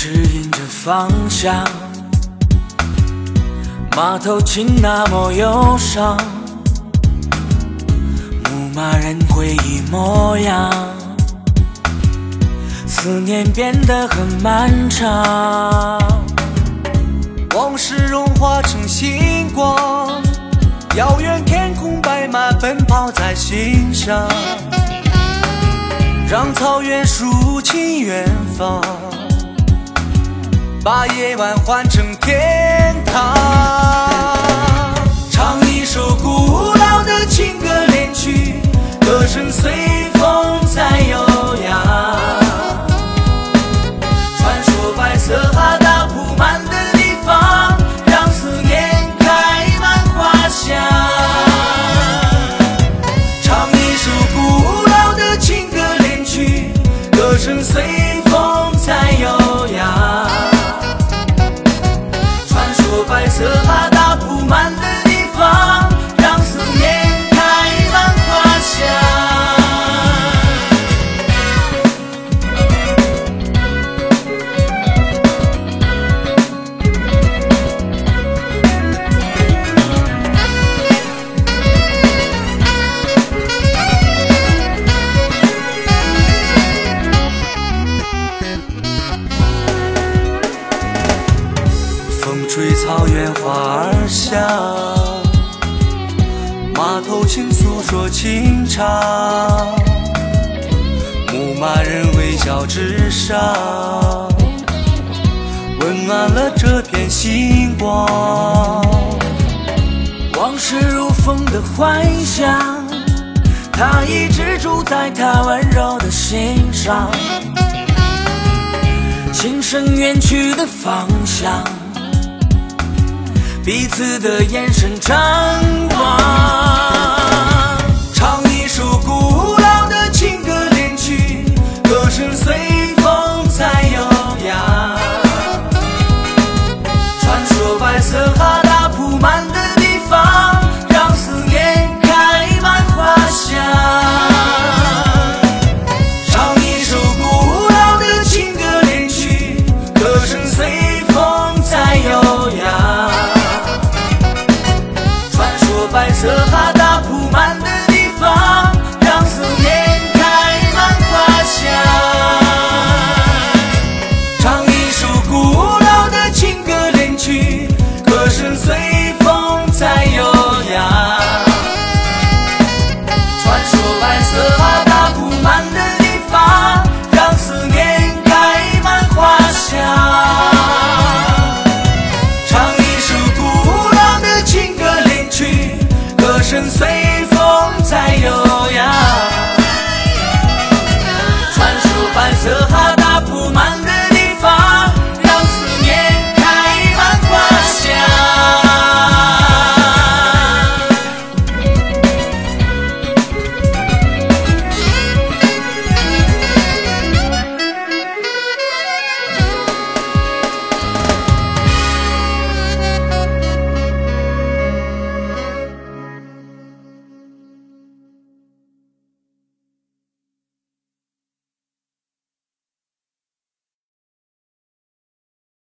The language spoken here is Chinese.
指引着方向，马头琴那么忧伤，牧马人回忆模样，思念变得很漫长。往事融化成星光，遥远天空，白马奔跑在心上，让草原抒情远方，把夜晚换成天风吹草原花儿香，马头琴诉说情长，牧马人微笑之上，温暖了这片星光。往事如风的幻想，它一直住在他温柔的心上。琴声远去的方向，彼此的眼神长